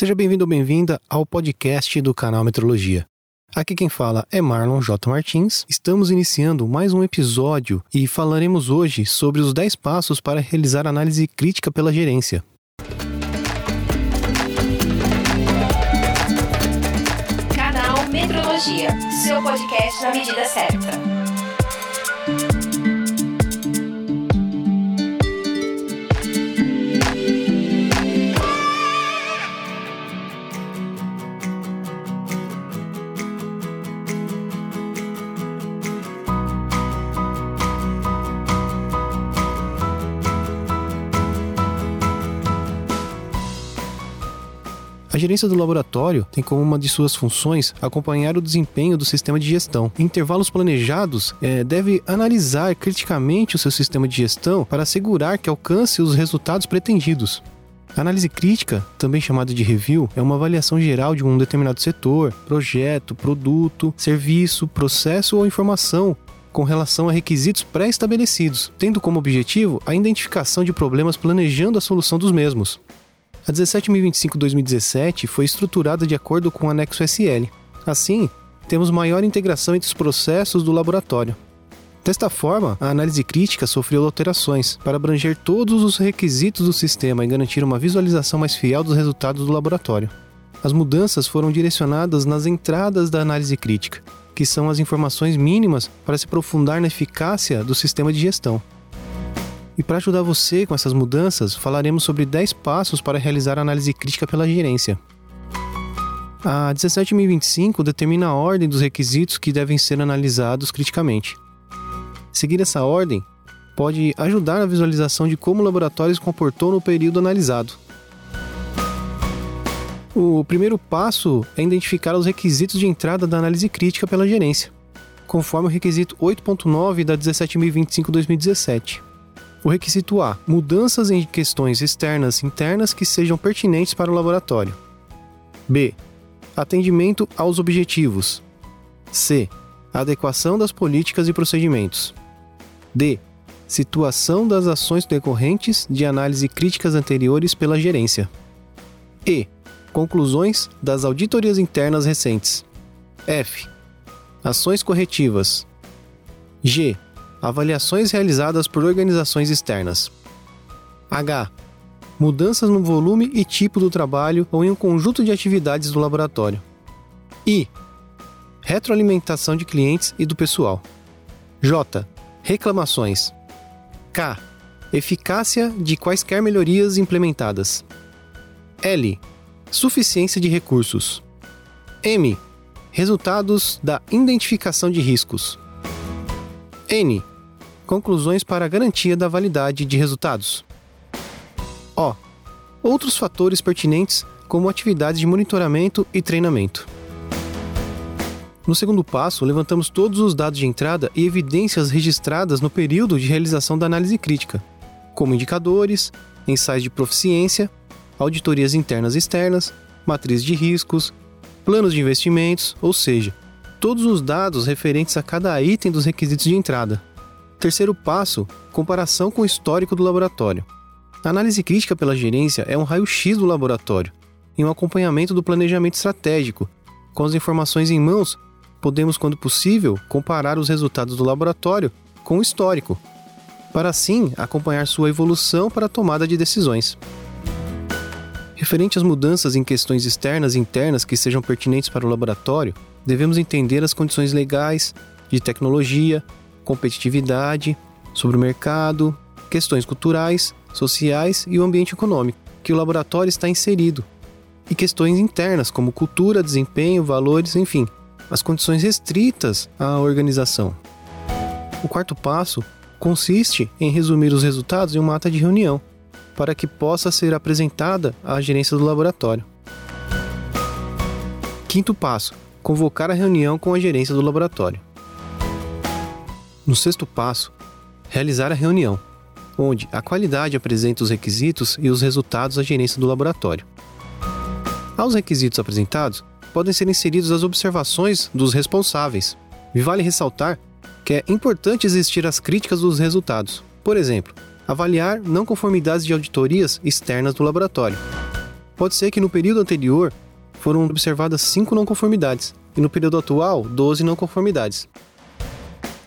Seja bem-vindo ou bem-vinda ao podcast do canal Metrologia. Aqui quem fala é Marlon J. Martins. Estamos iniciando mais um episódio e falaremos hoje sobre os 10 passos para realizar análise crítica pela gerência. Canal Metrologia, seu podcast na medida certa. A gerência do laboratório tem como uma de suas funções acompanhar o desempenho do sistema de gestão. Em intervalos planejados, é, deve analisar criticamente o seu sistema de gestão para assegurar que alcance os resultados pretendidos. Análise crítica, também chamada de review, é uma avaliação geral de um determinado setor, projeto, produto, serviço, processo ou informação com relação a requisitos pré-estabelecidos, tendo como objetivo a identificação de problemas planejando a solução dos mesmos. A 17.025-2017 foi estruturada de acordo com o anexo SL. Assim, temos maior integração entre os processos do laboratório. Desta forma, a análise crítica sofreu alterações para abranger todos os requisitos do sistema e garantir uma visualização mais fiel dos resultados do laboratório. As mudanças foram direcionadas nas entradas da análise crítica, que são as informações mínimas para se aprofundar na eficácia do sistema de gestão. E para ajudar você com essas mudanças, falaremos sobre 10 passos para realizar análise crítica pela gerência. A 17.025 determina a ordem dos requisitos que devem ser analisados criticamente. Seguir essa ordem pode ajudar na visualização de como o laboratório se comportou no período analisado. O primeiro passo é identificar os requisitos de entrada da análise crítica pela gerência, conforme o requisito 8.9 da 17.025-2017. O requisito A: mudanças em questões externas e internas que sejam pertinentes para o laboratório. B: atendimento aos objetivos. C: adequação das políticas e procedimentos. D: situação das ações decorrentes de análise críticas anteriores pela gerência. E: conclusões das auditorias internas recentes. F: ações corretivas. G: Avaliações realizadas por organizações externas. H. Mudanças no volume e tipo do trabalho ou em um conjunto de atividades do laboratório. I. Retroalimentação de clientes e do pessoal. J. Reclamações. K. Eficácia de quaisquer melhorias implementadas. L. Suficiência de recursos. M. Resultados da identificação de riscos. N. Conclusões para garantia da validade de resultados. O. Outros fatores pertinentes, como atividades de monitoramento e treinamento. No segundo passo, levantamos todos os dados de entrada e evidências registradas no período de realização da análise crítica, como indicadores, ensaios de proficiência, auditorias internas e externas, matriz de riscos, planos de investimentos, ou seja, todos os dados referentes a cada item dos requisitos de entrada. Terceiro passo: comparação com o histórico do laboratório. A análise crítica pela gerência é um raio-x do laboratório e um acompanhamento do planejamento estratégico. Com as informações em mãos, podemos, quando possível, comparar os resultados do laboratório com o histórico, para assim acompanhar sua evolução para a tomada de decisões. Referente às mudanças em questões externas e internas que sejam pertinentes para o laboratório, devemos entender as condições legais, de tecnologia, competitividade, sobre o mercado, questões culturais, sociais e o ambiente econômico que o laboratório está inserido, e questões internas como cultura, desempenho, valores, enfim, as condições restritas à organização. O quarto passo consiste em resumir os resultados em uma ata de reunião, para que possa ser apresentada à gerência do laboratório. Quinto passo: convocar a reunião com a gerência do laboratório. No sexto passo, realizar a reunião, onde a qualidade apresenta os requisitos e os resultados à gerência do laboratório. Aos requisitos apresentados, podem ser inseridos as observações dos responsáveis. E vale ressaltar que é importante existir as críticas dos resultados. Por exemplo, avaliar não conformidades de auditorias externas do laboratório. Pode ser que no período anterior foram observadas 5 não conformidades e no período atual 12 não conformidades.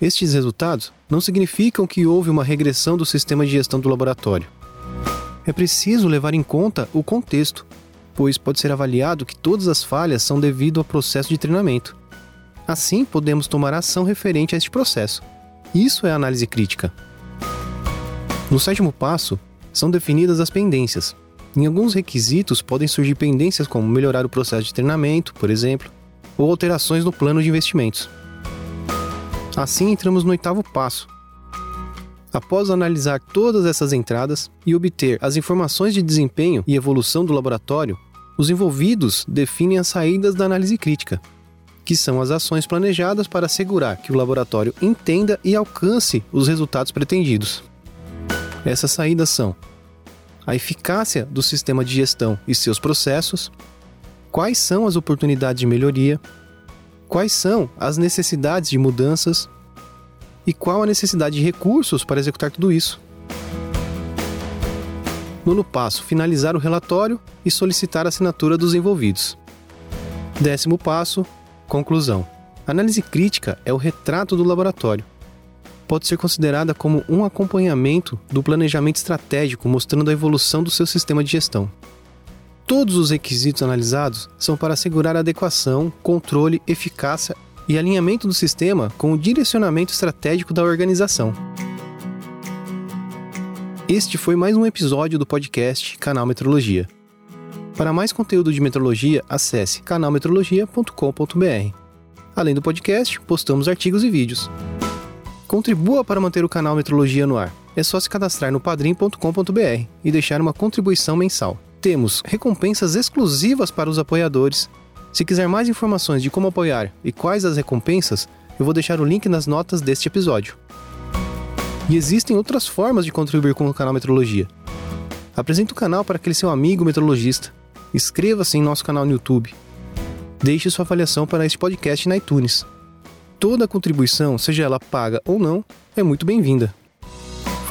Estes resultados não significam que houve uma regressão do sistema de gestão do laboratório. É preciso levar em conta o contexto, pois pode ser avaliado que todas as falhas são devido ao processo de treinamento. Assim, podemos tomar ação referente a este processo. Isso é análise crítica. No sétimo passo, são definidas as pendências. Em alguns requisitos podem surgir pendências como melhorar o processo de treinamento, por exemplo, ou alterações no plano de investimentos. Assim entramos no oitavo passo. Após analisar todas essas entradas e obter as informações de desempenho e evolução do laboratório, os envolvidos definem as saídas da análise crítica, que são as ações planejadas para assegurar que o laboratório entenda e alcance os resultados pretendidos. Essas saídas são a eficácia do sistema de gestão e seus processos, quais são as oportunidades de melhoria, quais são as necessidades de mudanças e qual a necessidade de recursos para executar tudo isso. Nono passo: finalizar o relatório e solicitar a assinatura dos envolvidos. Décimo passo: conclusão. Análise crítica é o retrato do laboratório. Pode ser considerada como um acompanhamento do planejamento estratégico mostrando a evolução do seu sistema de gestão. Todos os requisitos analisados são para assegurar adequação, controle, eficácia e alinhamento do sistema com o direcionamento estratégico da organização. Este foi mais um episódio do podcast Canal Metrologia. Para mais conteúdo de metrologia, acesse canalmetrologia.com.br. Além do podcast, postamos artigos e vídeos. Contribua para manter o canal Metrologia no ar. É só se cadastrar no padrim.com.br e deixar uma contribuição mensal temos recompensas exclusivas para os apoiadores. Se quiser mais informações de como apoiar e quais as recompensas, eu vou deixar o link nas notas deste episódio. E existem outras formas de contribuir com o canal Metrologia. Apresente o canal para aquele seu amigo metrologista. Inscreva-se em nosso canal no YouTube. Deixe sua avaliação para este podcast na iTunes. Toda contribuição, seja ela paga ou não, é muito bem-vinda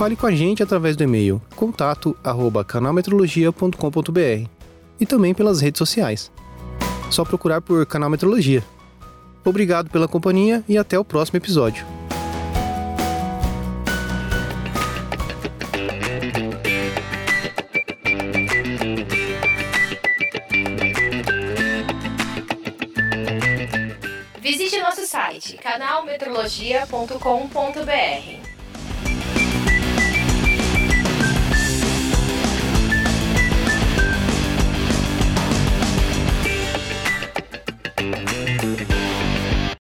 fale com a gente através do e-mail contato@canalmetrologia.com.br e também pelas redes sociais. Só procurar por Canal Metrologia. Obrigado pela companhia e até o próximo episódio. Visite nosso site canalmetrologia.com.br.